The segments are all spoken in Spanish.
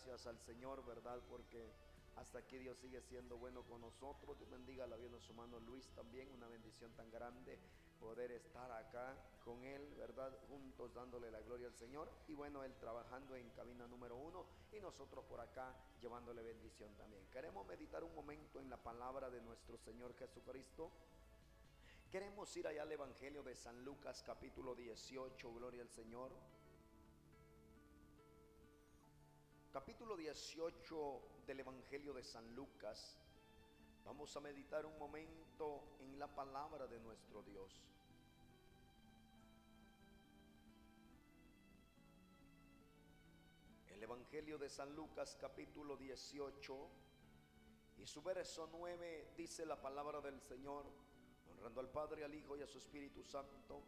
gracias al Señor, ¿verdad? Porque hasta aquí Dios sigue siendo bueno con nosotros. Dios bendiga la de su mano Luis también. Una bendición tan grande poder estar acá con él, ¿verdad? Juntos dándole la gloria al Señor. Y bueno, él trabajando en cabina número uno y nosotros por acá llevándole bendición también. Queremos meditar un momento en la palabra de nuestro Señor Jesucristo. Queremos ir allá al Evangelio de San Lucas capítulo 18, gloria al Señor. Capítulo 18 del Evangelio de San Lucas. Vamos a meditar un momento en la palabra de nuestro Dios. El Evangelio de San Lucas capítulo 18 y su verso 9 dice la palabra del Señor, honrando al Padre, al Hijo y a su Espíritu Santo,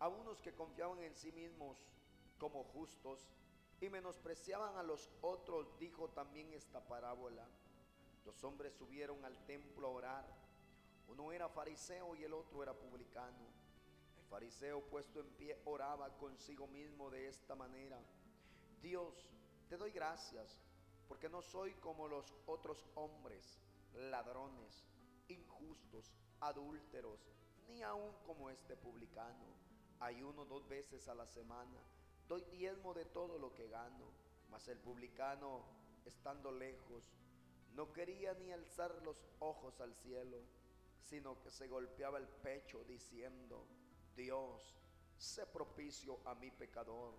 a unos que confiaban en sí mismos como justos y menospreciaban a los otros, dijo también esta parábola. Dos hombres subieron al templo a orar. Uno era fariseo y el otro era publicano. El fariseo puesto en pie oraba consigo mismo de esta manera. Dios, te doy gracias porque no soy como los otros hombres, ladrones, injustos, adúlteros, ni aun como este publicano. Ayuno dos veces a la semana, doy diezmo de todo lo que gano. Mas el publicano, estando lejos, no quería ni alzar los ojos al cielo, sino que se golpeaba el pecho diciendo, Dios, sé propicio a mi pecador.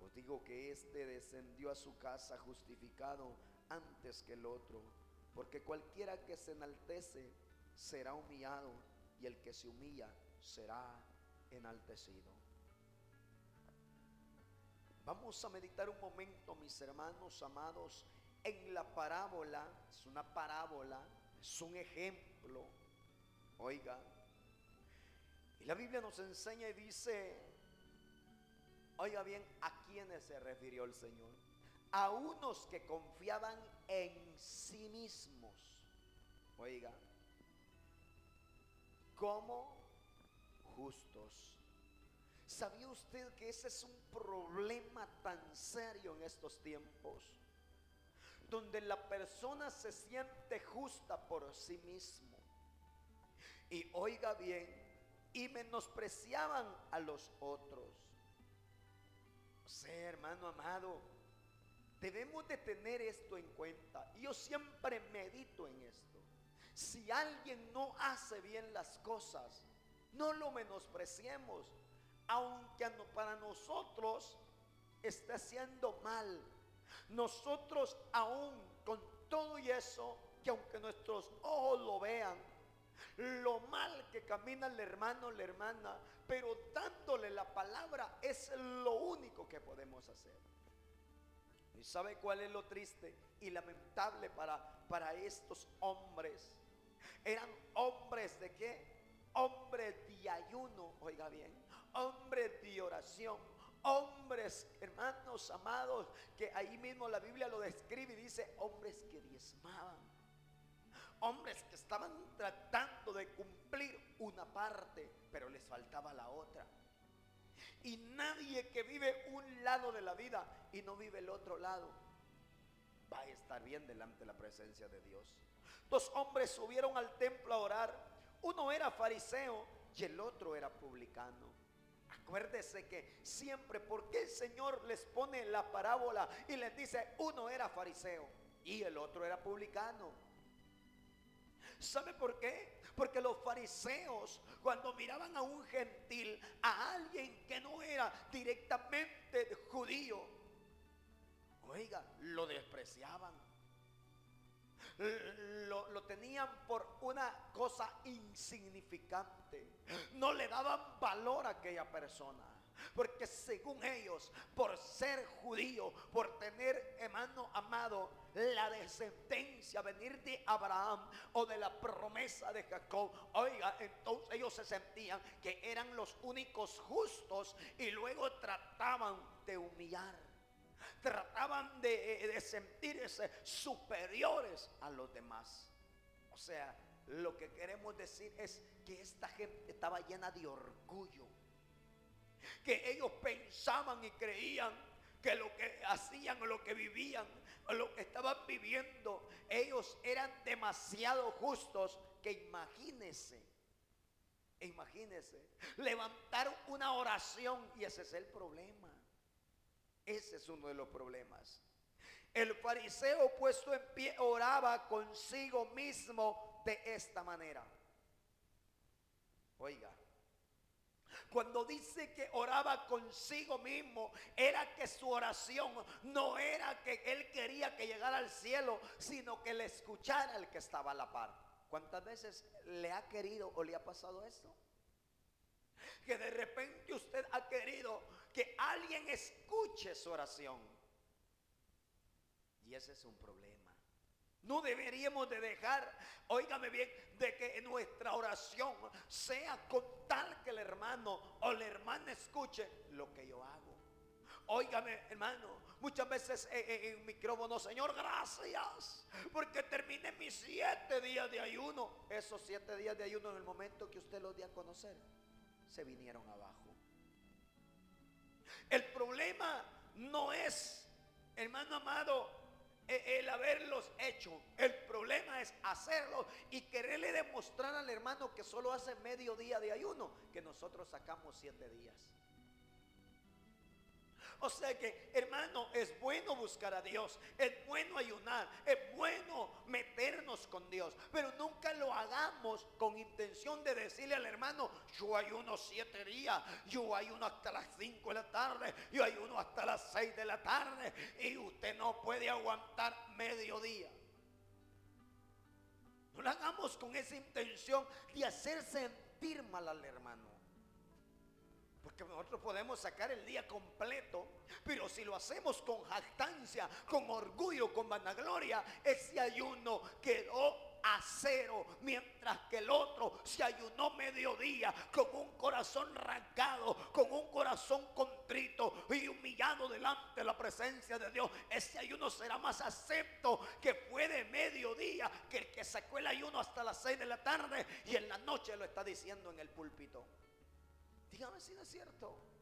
Os digo que éste descendió a su casa justificado antes que el otro, porque cualquiera que se enaltece será humillado y el que se humilla será enaltecido. Vamos a meditar un momento, mis hermanos amados, en la parábola. Es una parábola, es un ejemplo. Oiga, y la Biblia nos enseña y dice, oiga bien, ¿a quiénes se refirió el Señor? A unos que confiaban en sí mismos. Oiga, como justos. ¿Sabía usted que ese es un problema tan serio en estos tiempos? Donde la persona se siente justa por sí mismo. Y oiga bien, y menospreciaban a los otros. O sea, hermano amado, debemos de tener esto en cuenta. Yo siempre medito en esto. Si alguien no hace bien las cosas, no lo menospreciemos aunque para nosotros esté haciendo mal. Nosotros aún con todo y eso, que aunque nuestros ojos lo vean, lo mal que camina el hermano, la hermana, pero dándole la palabra es lo único que podemos hacer. ¿Y sabe cuál es lo triste y lamentable para, para estos hombres? Eran hombres de qué? Hombres de ayuno, oiga bien, hombres de oración, hombres, hermanos amados, que ahí mismo la Biblia lo describe y dice, hombres que diezmaban, hombres que estaban tratando de cumplir una parte, pero les faltaba la otra. Y nadie que vive un lado de la vida y no vive el otro lado, va a estar bien delante de la presencia de Dios. Dos hombres subieron al templo a orar. Uno era fariseo y el otro era publicano. Acuérdese que siempre, porque el Señor les pone la parábola y les dice, uno era fariseo y el otro era publicano. ¿Sabe por qué? Porque los fariseos, cuando miraban a un gentil, a alguien que no era directamente judío, oiga, lo despreciaban. Lo, lo, tenían por una cosa insignificante. No le daban valor a aquella persona. Porque según ellos, por ser judío, por tener hermano amado, la descendencia, venir de Abraham o de la promesa de Jacob, oiga, entonces ellos se sentían que eran los únicos justos y luego trataban de humillar trataban de, de, sentirse superiores a los demás. O sea, lo que queremos decir es que esta gente estaba llena de orgullo. Que ellos pensaban y creían que lo que hacían lo que vivían o lo que estaban viviendo, ellos eran demasiado justos que imagínense, imagínense, levantar una oración y ese es el problema. Ese es uno de los problemas. El fariseo puesto en pie oraba consigo mismo de esta manera. Oiga, cuando dice que oraba consigo mismo, era que su oración no era que él quería que llegara al cielo, sino que le escuchara el que estaba a la par. ¿Cuántas veces le ha querido o le ha pasado esto? Que de repente usted ha querido que alguien escuche su oración y ese es un problema. No deberíamos de dejar, óigame bien, de que nuestra oración sea con tal que el hermano o la hermana escuche lo que yo hago. Óigame, hermano, muchas veces en, micrófono, Señor, gracias, porque terminé mis siete días de ayuno. Esos siete días de ayuno en el momento que usted los dio a conocer, se vinieron abajo. El problema no es, hermano amado, e, el haberlos hecho. El problema es hacerlo y quererle demostrar al hermano que solo hace medio día de ayuno, que nosotros sacamos siete días. O sea que, hermano, es bueno buscar a Dios, es bueno ayunar, es bueno meternos con Dios, pero nunca lo hagamos con intención de decirle al hermano, yo ayuno siete días, yo ayuno hasta las cinco de la tarde, yo ayuno hasta las seis de la tarde y usted no puede aguantar medio día. No lo hagamos con esa intención de hacer sentir mal al hermano. Porque nosotros podemos sacar el día completo, pero si lo hacemos con jactancia, con orgullo, con vanagloria, ese ayuno quedó a cero, mientras que el otro se ayunó mediodía con un corazón arrancado, con un corazón contrito y humillado delante de la presencia de Dios. Ese ayuno será más acepto que fue de mediodía que el que sacó el ayuno hasta las seis de la tarde y en la noche lo está diciendo en el púlpito. Dígame si no es cierto.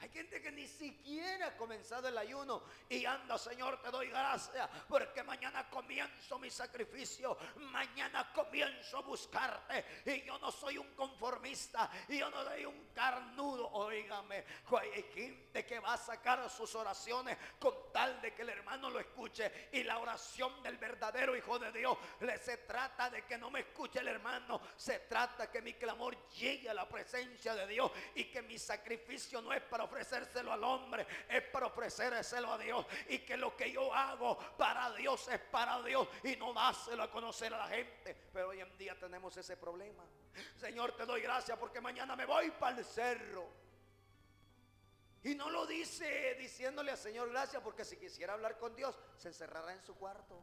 Hay gente que ni siquiera ha comenzado el ayuno y anda, Señor, te doy gracias porque mañana comienzo mi sacrificio, mañana comienzo a buscarte y yo no soy un conformista y yo no soy un carnudo, oígame, hay gente que va a sacar sus oraciones con tal de que el hermano lo escuche y la oración del verdadero Hijo de Dios, le se trata de que no me escuche el hermano, se trata que mi clamor llegue a la presencia de Dios y que mi sacrificio no es para ofrecérselo al hombre, es para ofrecérselo a Dios. Y que lo que yo hago para Dios es para Dios y no dáselo a conocer a la gente. Pero hoy en día tenemos ese problema. Señor, te doy gracias porque mañana me voy para el cerro. Y no lo dice diciéndole al Señor gracias porque si quisiera hablar con Dios se encerrará en su cuarto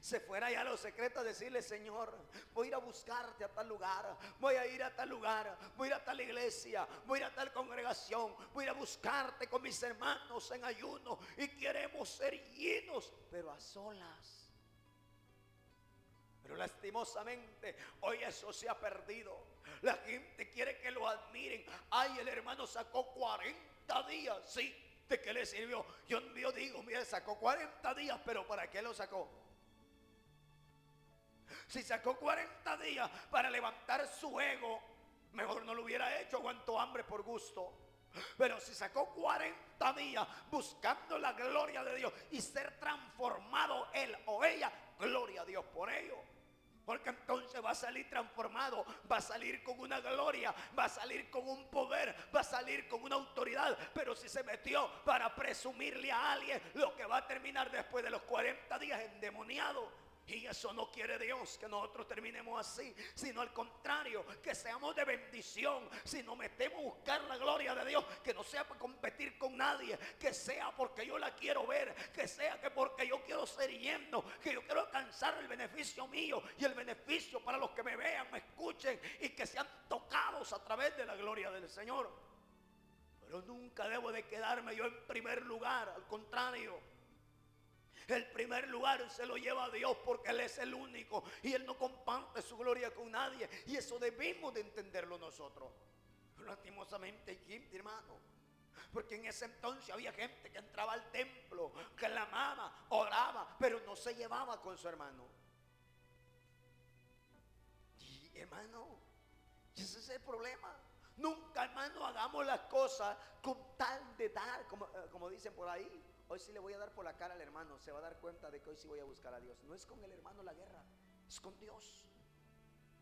se fuera ya a los secretos a decirle, Señor, voy a ir a buscarte a tal lugar, voy a ir a tal lugar, voy a ir a tal iglesia, voy a ir a tal congregación, voy a ir a buscarte con mis hermanos en ayuno y queremos ser llenos, pero a solas. Pero lastimosamente hoy eso se ha perdido. La gente quiere que lo admiren. Ay, el hermano sacó 40 días. Sí, ¿de qué le sirvió? Yo, yo digo, mira, sacó 40 días, pero ¿para qué lo sacó? Si sacó 40 días para levantar su ego, mejor no lo hubiera hecho, aguantó hambre por gusto. Pero si sacó 40 días buscando la gloria de Dios y ser transformado él o ella, gloria a Dios por ello. Porque entonces va a salir transformado, va a salir con una gloria, va a salir con un poder, va a salir con una autoridad. Pero si se metió para presumirle a alguien, lo que va a terminar después de los 40 días endemoniado, y eso no quiere Dios que nosotros terminemos así, sino al contrario, que seamos de bendición. Si nos metemos a buscar la gloria de Dios, que no sea para competir con nadie, que sea porque yo la quiero ver, que sea que porque yo quiero ser yendo, que yo quiero alcanzar el beneficio mío y el beneficio para los que me vean, me escuchen y que sean tocados a través de la gloria del Señor. Pero nunca debo de quedarme yo en primer lugar, al contrario. El primer lugar se lo lleva a Dios porque Él es el único y Él no comparte su gloria con nadie. Y eso debemos de entenderlo nosotros. Lastimosamente, hermano, Porque en ese entonces había gente que entraba al templo, que la amaba, oraba, pero no se llevaba con su hermano. Y hermano, ese es el problema. Nunca, hermano, hagamos las cosas con tal de dar, como, eh, como dicen por ahí. Hoy sí le voy a dar por la cara al hermano. Se va a dar cuenta de que hoy sí voy a buscar a Dios. No es con el hermano la guerra, es con Dios.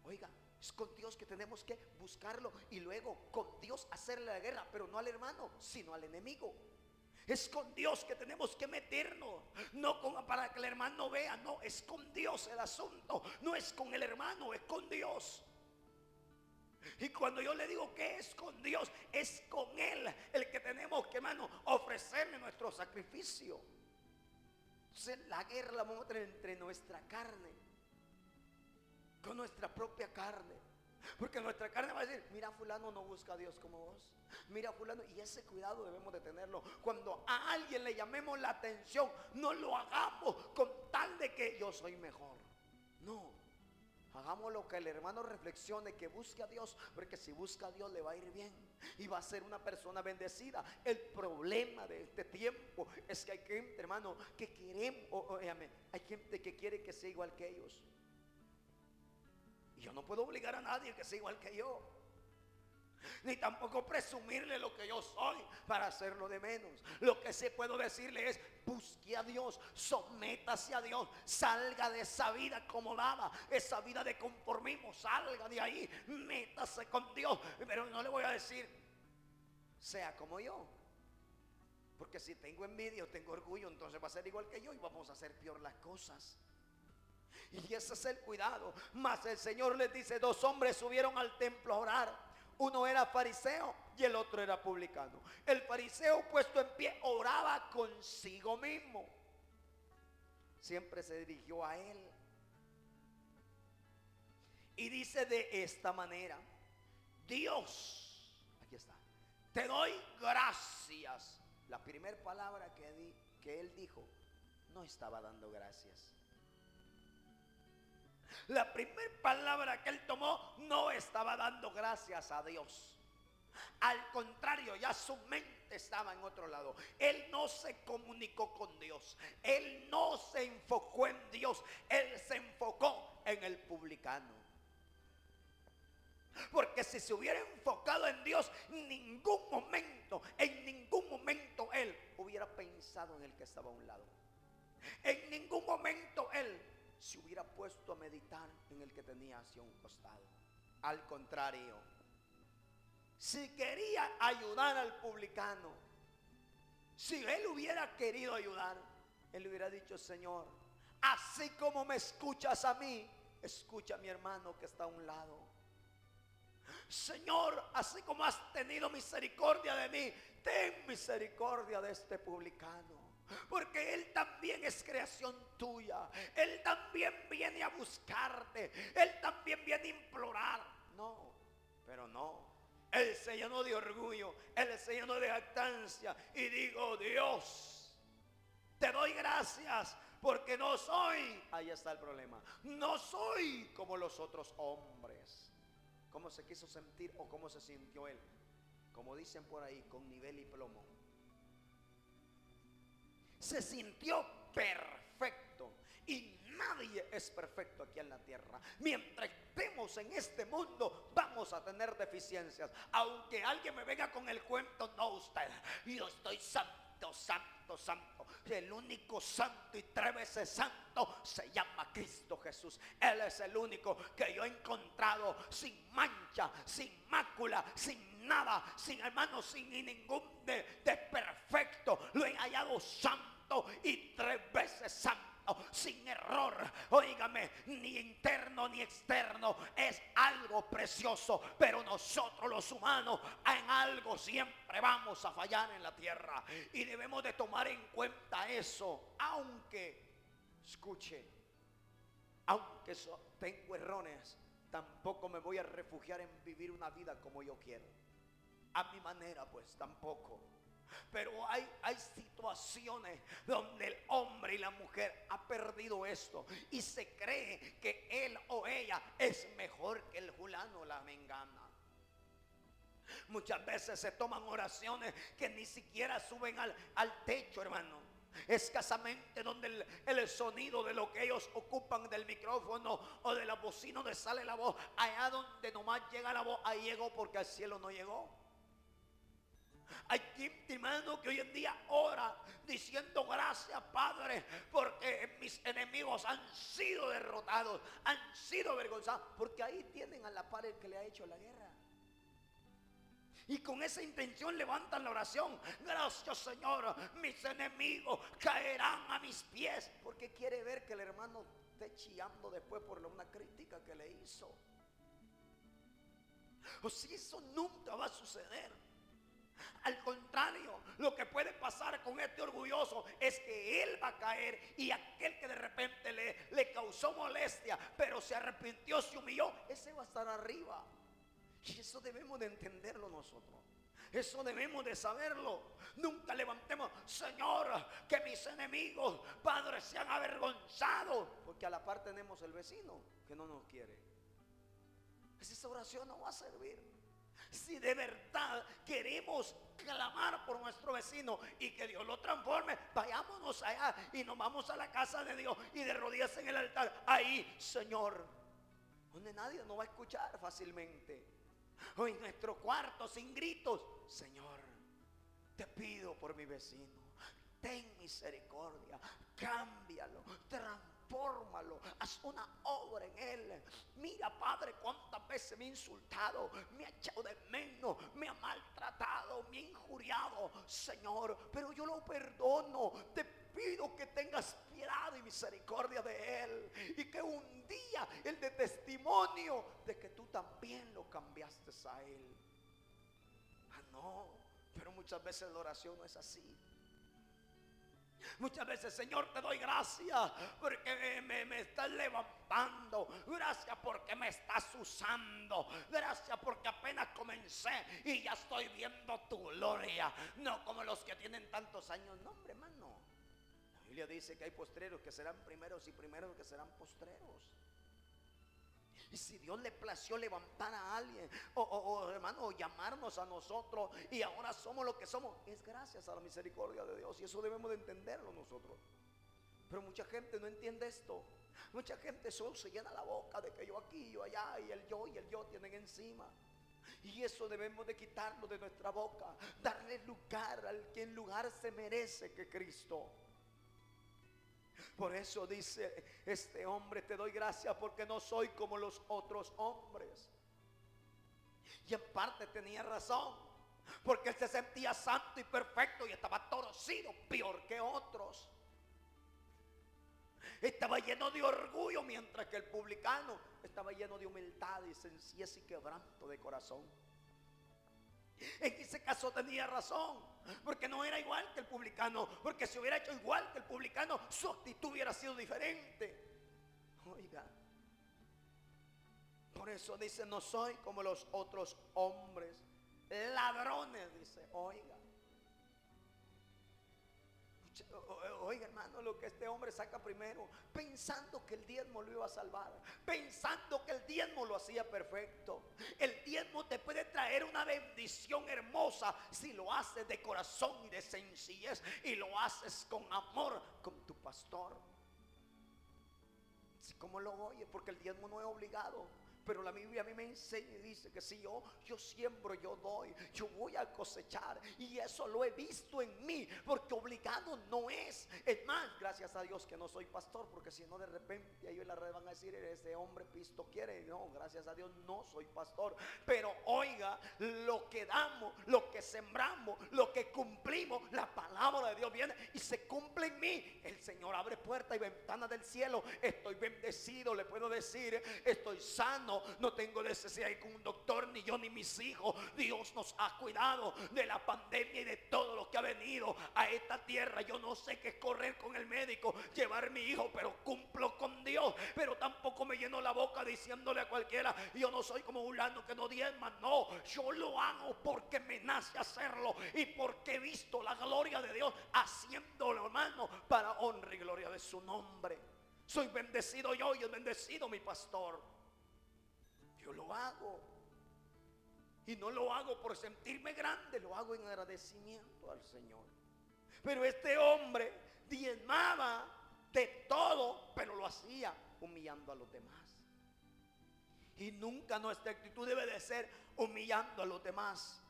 Oiga, es con Dios que tenemos que buscarlo y luego con Dios hacerle la guerra, pero no al hermano, sino al enemigo. Es con Dios que tenemos que meternos, no para que el hermano vea, no, es con Dios el asunto, no es con el hermano, es con Dios. Y cuando yo le digo que es con Dios, es con Él el que tenemos que, hermano, ofrecerle nuestro sacrificio. Entonces la guerra la vamos a tener entre nuestra carne, con nuestra propia carne. Porque nuestra carne va a decir, mira fulano no busca a Dios como vos. Mira fulano, y ese cuidado debemos de tenerlo. Cuando a alguien le llamemos la atención, no lo hagamos con tal de que yo soy mejor. No, Hagamos lo que el hermano reflexione, que busque a Dios, porque si busca a Dios le va a ir bien y va a ser una persona bendecida. El problema de este tiempo es que hay gente, hermano, que queremos, hay gente que quiere que sea igual que ellos. Y yo no puedo obligar a nadie que sea igual que yo ni tampoco presumirle lo que yo soy para hacerlo de menos. Lo que sí puedo decirle es, busque a Dios, sométase a Dios, salga de esa vida acomodada, esa vida de conformismo, salga de ahí, métase con Dios. Pero no le voy a decir, sea como yo. Porque si tengo envidia o tengo orgullo, entonces va a ser igual que yo y vamos a hacer peor las cosas. Y ese es el cuidado. Mas el Señor les dice, dos hombres subieron al templo a orar uno era fariseo y el otro era publicano. El fariseo puesto en pie oraba consigo mismo. Siempre se dirigió a él. Y dice de esta manera, Dios, aquí está, te doy gracias. La primera palabra que, que él dijo, no estaba dando gracias. La primera palabra que él tomó no estaba dando gracias a Dios. Al contrario, ya su mente estaba en otro lado. Él no se comunicó con Dios. Él no se enfocó en Dios. Él se enfocó en el publicano. Porque si se hubiera enfocado en Dios, ningún momento, en ningún momento él hubiera pensado en el que estaba a un lado. En ningún momento él se hubiera puesto a meditar en el que tenía hacia un costado. Al contrario, si quería ayudar al publicano, si él hubiera querido ayudar, él hubiera dicho, Señor, así como me escuchas a mí, escucha a mi hermano que está a un lado. Señor, así como has tenido misericordia de mí, ten misericordia de este publicano. Porque Él también es creación tuya. Él también viene a buscarte. Él también viene a implorar. No, pero no. Él se llenó de orgullo. Él se llenó de jactancia. Y digo, Dios, te doy gracias porque no soy. Ahí está el problema. No soy como los otros hombres. ¿Cómo se quiso sentir o cómo se sintió él? Como dicen por ahí, con nivel y plomo se sintió perfecto. Y nadie es perfecto aquí en la tierra. Mientras estemos en este mundo, vamos a tener deficiencias. Aunque alguien me venga con el cuento, no usted. Yo estoy santo, santo, santo. El único santo y tres veces santo se llama Cristo Jesús. Él es el único que yo he encontrado sin mancha, sin mácula, sin nada, sin hermano, sin ningún desperfecto. Lo he hallado santo y tres veces santo sin error. Óigame, ni interno ni externo. Es algo precioso. Pero nosotros los humanos en algo siempre vamos a fallar en la tierra. Y debemos de tomar en cuenta eso. Aunque, escuche, aunque tengo errores, tampoco me voy a refugiar en vivir una vida como yo quiero. A mi manera, pues tampoco. Pero hay, hay situaciones donde el hombre y la mujer ha perdido esto y se cree que él o ella es mejor que el fulano o la mengana. Muchas veces se toman oraciones que ni siquiera suben al, al techo, hermano escasamente donde el, el, sonido de lo que ellos ocupan del micrófono o de la bocina donde sale la voz, allá donde nomás llega la voz, ahí llegó porque al cielo no llegó. Hay gente, hermano, que hoy en día ora diciendo gracias, Padre, porque mis enemigos han sido derrotados, han sido avergonzados, porque ahí tienen a la par el que le ha hecho la guerra. Y con esa intención levantan la oración. Gracias Señor, mis enemigos caerán a mis pies. Porque quiere ver que el hermano esté chillando después por una crítica que le hizo. O si eso nunca va a suceder. Al contrario, lo que puede pasar con este orgulloso es que él va a caer y aquel que de repente le, le causó molestia, pero se arrepintió, se humilló, ese va a estar arriba. Y eso debemos de entenderlo nosotros. Eso debemos de saberlo. Nunca levantemos, Señor, que mis enemigos, padres, sean avergonzados. Porque a la par tenemos el vecino que no nos quiere. Esa oración no va a servir. Si de verdad queremos clamar por nuestro vecino y que Dios lo transforme, vayámonos allá y nos vamos a la casa de Dios y de rodillas en el altar. Ahí, Señor, donde nadie nos va a escuchar fácilmente o en nuestro cuarto sin gritos. Señor, te pido por mi vecino. Ten misericordia, cámbialo, transfórmalo, haz una obra en él. Mira, Padre, cuántas veces me ha insultado, me ha echado de menos, me ha maltratado, me ha injuriado, Señor, pero yo lo perdono. Te pido que tengas piedad y misericordia de él y que un día el de testimonio de que tú también lo cambiaste a él. Ah, no, pero muchas veces la oración no es así. Muchas veces, Señor, te doy gracias porque me, me, estás levantando. Gracias porque me estás usando. Gracias porque apenas comencé y ya estoy viendo tu gloria. No como los que tienen tantos años. No, hombre, hermano. La Biblia dice que hay postreros que serán primeros y primeros que serán postreros. Si Dios le plació levantar a alguien, o, hermano, llamarnos a nosotros, y ahora somos lo que somos, es gracias a la misericordia de Dios. Y eso debemos de entenderlo nosotros. Pero mucha gente no entiende esto. Mucha gente solo se llena la boca de que yo aquí, yo allá, y el yo y el yo tienen encima. Y eso debemos de quitarlo de nuestra boca, darle lugar al que en lugar se merece que Cristo. Por eso dice este hombre, te doy gracias porque no soy como los otros hombres. Y en parte tenía razón, porque él se sentía santo y perfecto y estaba torcido, peor que otros. Estaba lleno de orgullo, mientras que el publicano estaba lleno de humildad y sencillez y quebranto de corazón. En ese tenía razón, porque no era igual que el publicano, porque si hubiera hecho igual que el publicano, su actitud hubiera sido diferente. Oiga, por eso dice, no soy como los otros hombres, ladrones, dice, oiga. Oiga, hermano, lo que este hombre saca primero, pensando que el diezmo lo iba a salvar, pensando que el diezmo lo hacía perfecto. El diezmo te puede traer una bendición hermosa si lo haces de corazón y de sencillez y lo haces con amor con tu pastor. ¿Cómo lo oye? Porque el diezmo no es obligado. Pero la Biblia a mí me enseña y dice que si yo, yo siembro, yo doy, yo voy a cosechar. Y eso lo he visto en mí, porque obligado no es. Es más, gracias a Dios que no soy pastor, porque si no de repente ellos en la red van a decir, ese hombre pisto quiere. No, gracias a Dios no soy pastor. Pero oiga, lo que damos, lo que sembramos, lo que cumplimos, la palabra de Dios viene y se cumple en mí. El Señor abre puertas y ventanas del cielo. Estoy bendecido, le puedo decir, estoy sano no tengo necesidad de un doctor, ni yo ni mis hijos. Dios nos ha cuidado de la pandemia y de todo lo que ha venido a esta tierra. Yo no sé qué es correr con el médico, llevar mi hijo, pero cumplo con Dios. Pero tampoco me lleno la boca diciéndole a cualquiera, yo no soy como un lano que no diezma. No, yo lo hago porque me nace hacerlo y porque he visto la gloria de Dios haciéndolo, hermano, para honra y gloria de su nombre. Soy bendecido yo y es bendecido mi pastor lo hago. Y no lo hago por sentirme grande, lo hago en agradecimiento al Señor. Pero este hombre diezmaba de todo, pero lo hacía humillando a los demás. Y nunca nuestra actitud debe de ser humillando a los demás.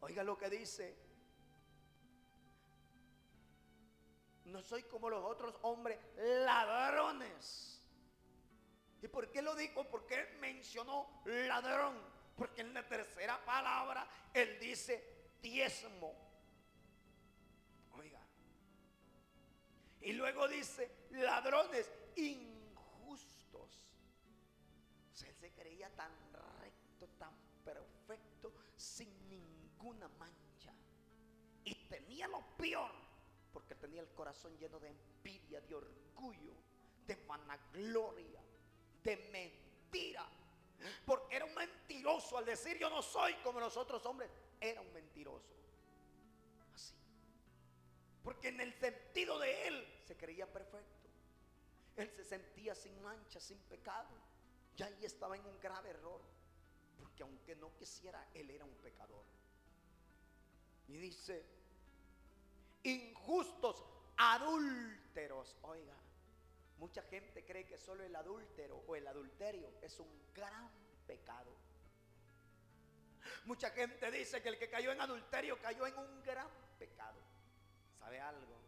Oiga lo que dice. No soy como los otros hombres ladrones. ¿Y por qué lo dijo? Porque mencionó ladrón. Porque en la tercera palabra él dice diezmo. Oiga. Y luego dice ladrones injustos. O sea, él se creía tan recto, tan perfecto, sin ninguna mancha. Y tenía lo peor, porque tenía el corazón lleno de envidia, de orgullo, de vanagloria, de mentira. Porque era un mentiroso al decir yo no soy como los otros hombres. Era un mentiroso. Así. Porque en el sentido de él se creía perfecto. Él se sentía sin mancha, sin pecado. Ya ahí estaba en un grave error. Porque aunque no quisiera, él era un pecador. Y dice, injustos, adúlteros. Oiga, mucha gente cree que solo el adúltero o el adulterio es un gran pecado. Mucha gente dice que el que cayó en adulterio cayó en un gran pecado. ¿Sabe algo?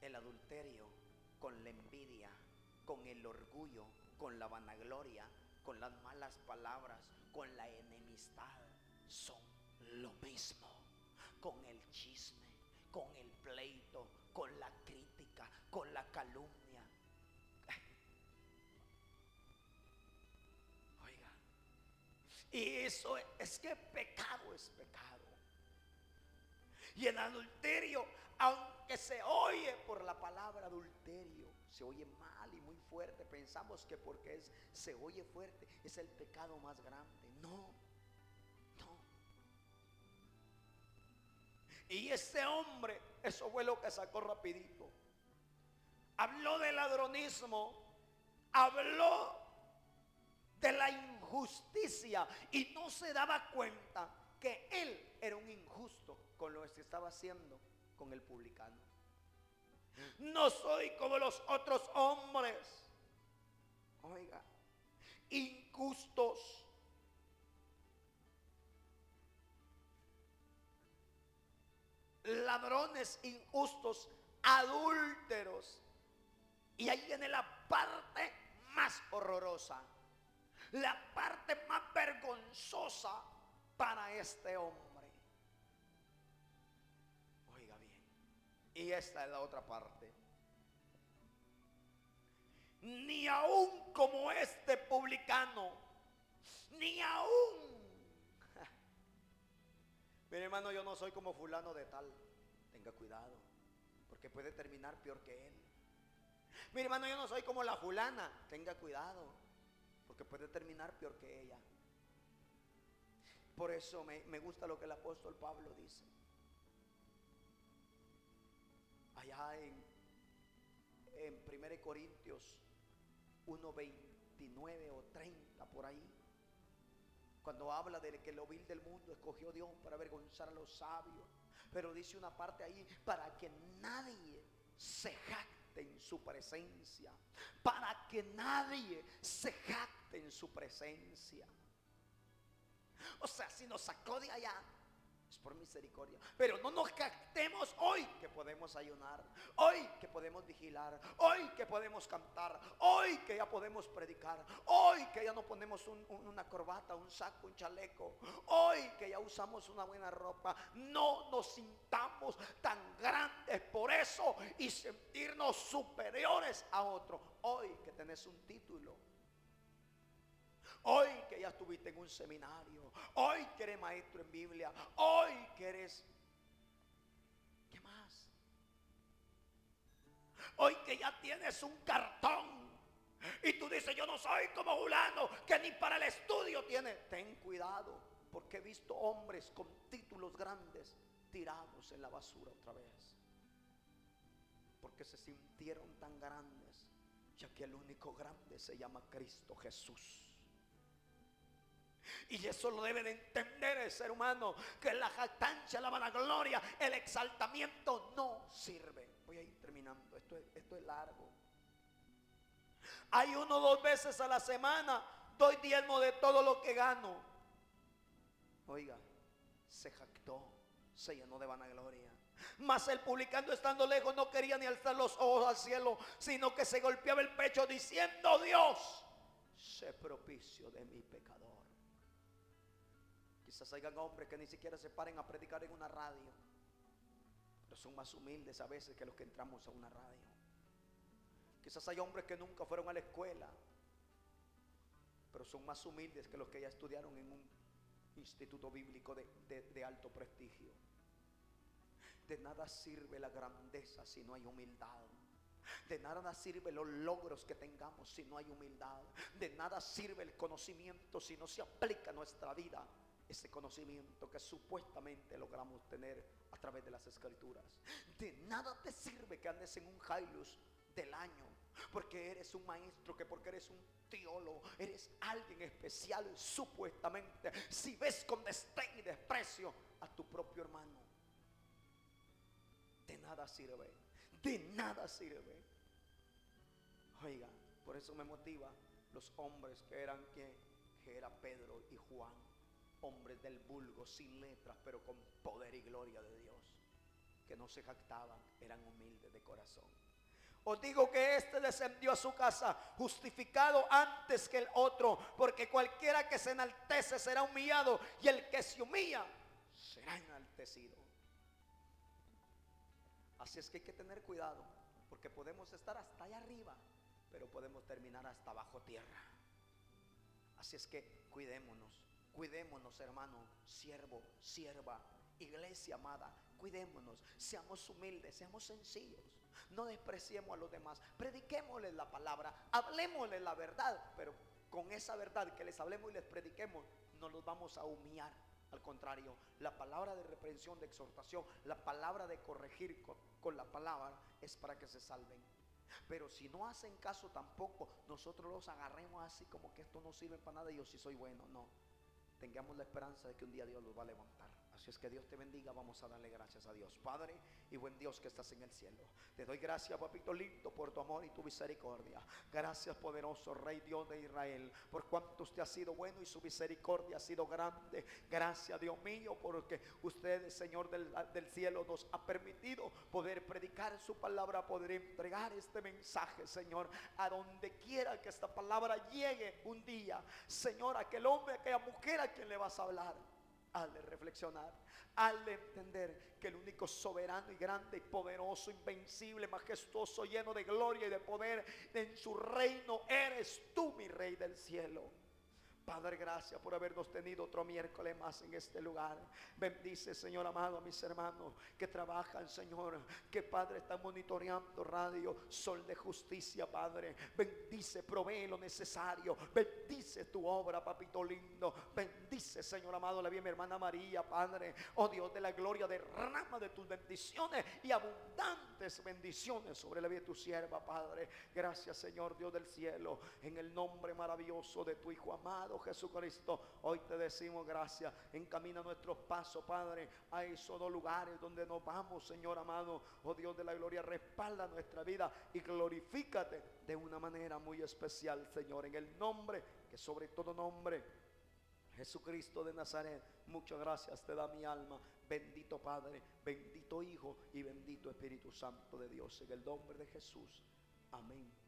El adulterio con la envidia, con el orgullo, con la vanagloria, con las malas palabras, con la enemistad, son lo mismo. Con el chisme, con el pleito, con la crítica, con la calumnia. Y eso es que pecado es pecado. Y el adulterio, aunque se oye por la palabra adulterio, se oye mal y muy fuerte. Pensamos que porque es, se oye fuerte es el pecado más grande. No, no. Y ese hombre, eso fue lo que sacó rapidito. Habló del ladronismo, habló de la injusticia y no se daba cuenta que él era un injusto con lo que estaba haciendo con el publicano. No soy como los otros hombres. Oiga, injustos. Ladrones injustos, adúlteros. Y ahí viene la parte más horrorosa. La parte más vergonzosa para este hombre. Oiga bien. Y esta es la otra parte. Ni aún como este publicano. Ni aún. Mire hermano, yo no soy como fulano de tal. Tenga cuidado. Porque puede terminar peor que él. Mire hermano, yo no soy como la fulana. Tenga cuidado. Porque puede terminar peor que ella. Por eso me, me gusta lo que el apóstol Pablo dice. Allá en, en 1 Corintios 1.29 o 30 por ahí. Cuando habla de que lo vil del mundo escogió Dios para avergonzar a los sabios. Pero dice una parte ahí, para que nadie se jacte en su presencia. Para que nadie se jacte en su presencia. O sea, si nos sacó de allá, por misericordia. Pero no nos captemos hoy que podemos ayunar, hoy que podemos vigilar, hoy que podemos cantar, hoy que ya podemos predicar, hoy que ya no ponemos una corbata, un saco, un chaleco, hoy que ya usamos una buena ropa. No nos sintamos tan grandes por eso y sentirnos superiores a otro. Hoy que tenés un título Hoy que ya estuviste en un seminario. Hoy que eres maestro en Biblia. Hoy que eres... ¿Qué más? Hoy que ya tienes un cartón. Y tú dices, yo no soy como Julano, que ni para el estudio tiene. Ten cuidado, porque he visto hombres con títulos grandes tirados en la basura otra vez. Porque se sintieron tan grandes, ya que el único grande se llama Cristo Jesús. Y eso lo debe de entender el ser humano, que la jactancia, la vanagloria, el exaltamiento no sirve. Voy a ir terminando, esto es, esto es largo. Hay uno o dos veces a la semana, doy diezmo de todo lo que gano. Oiga, se jactó, se llenó de vanagloria. Mas el publicando estando lejos no quería ni alzar los ojos al cielo, sino que se golpeaba el pecho diciendo, Dios, sé propicio de mi pecador. Quizás hayan hombres que ni siquiera se paren a predicar en una radio, pero son más humildes a veces que los que entramos a una radio. Quizás hay hombres que nunca fueron a la escuela, pero son más humildes que los que ya estudiaron en un instituto bíblico de, alto prestigio. De nada sirve la grandeza si no hay humildad. De nada sirve los logros que tengamos si no hay humildad. De nada sirve el conocimiento si no se aplica a nuestra vida ese conocimiento que supuestamente logramos tener a través de las escrituras. De nada te sirve que andes en un Jailus del año, porque eres un maestro, que porque eres un teólogo, eres alguien especial supuestamente, si ves con destén y desprecio a tu propio hermano. De nada sirve, de nada sirve. Oiga, por eso me motiva los hombres que eran que, que era Pedro y Juan hombres del vulgo, sin letras, pero con poder y gloria de Dios, que no se jactaban, eran humildes de corazón. Os digo que este descendió a su casa justificado antes que el otro, porque cualquiera que se enaltece será humillado y el que se humilla será enaltecido. Así es que hay que tener cuidado, porque podemos estar hasta allá arriba, pero podemos terminar hasta bajo tierra. Así es que cuidémonos. Cuidémonos, hermano, siervo, sierva, iglesia amada. Cuidémonos, seamos humildes, seamos sencillos. No despreciemos a los demás. Prediquémosles la palabra, hablemosles la verdad, pero con esa verdad que les hablemos y les prediquemos, no los vamos a humillar. Al contrario, la palabra de reprensión, de exhortación, la palabra de corregir con, con, la palabra es para que se salven. Pero si no hacen caso tampoco, nosotros los agarremos así como que esto no sirve para nada y yo sí soy bueno. No, tengamos la esperanza de que un día Dios los va a levantar. Así es que Dios te bendiga. Vamos a darle gracias a Dios. Padre y buen Dios que estás en el cielo. Te doy gracias, papito lindo, por tu amor y tu misericordia. Gracias, poderoso Rey Dios de Israel, por cuanto usted ha sido bueno y su misericordia ha sido grande. Gracias, Dios mío, porque usted, Señor del, cielo, nos ha permitido poder predicar su palabra, poder entregar este mensaje, Señor, a donde quiera que esta palabra llegue un día. Señor, aquel hombre, aquella mujer a quien le vas a hablar al de reflexionar, al de entender que el único soberano y grande y poderoso, invencible, majestuoso, lleno de gloria y de poder en su reino, eres tú, mi rey del cielo. Padre, gracias por habernos tenido otro miércoles más en este lugar. Bendice, Señor amado, a mis hermanos que trabajan, Señor, que Padre está monitoreando radio, Sol de Justicia, Padre. Bendice, provee lo necesario. Bendice tu obra, papito lindo. Bendice, Señor amado, la bien mi hermana María, Padre. Oh Dios de la gloria, derrama de tus bendiciones y abundantes bendiciones sobre la vida de tu sierva, Padre. Gracias, Señor Dios del cielo, en el nombre maravilloso de tu Hijo amado. Jesucristo, hoy te decimos gracias. Encamina nuestros pasos, Padre, a esos dos lugares donde nos vamos, Señor amado. Oh Dios de la gloria, respalda nuestra vida y glorifícate de una manera muy especial, Señor, en el nombre que sobre todo nombre. Jesucristo de Nazaret, muchas gracias te da mi alma. Bendito Padre, bendito Hijo y bendito Espíritu Santo de Dios. En el nombre de Jesús. Amén.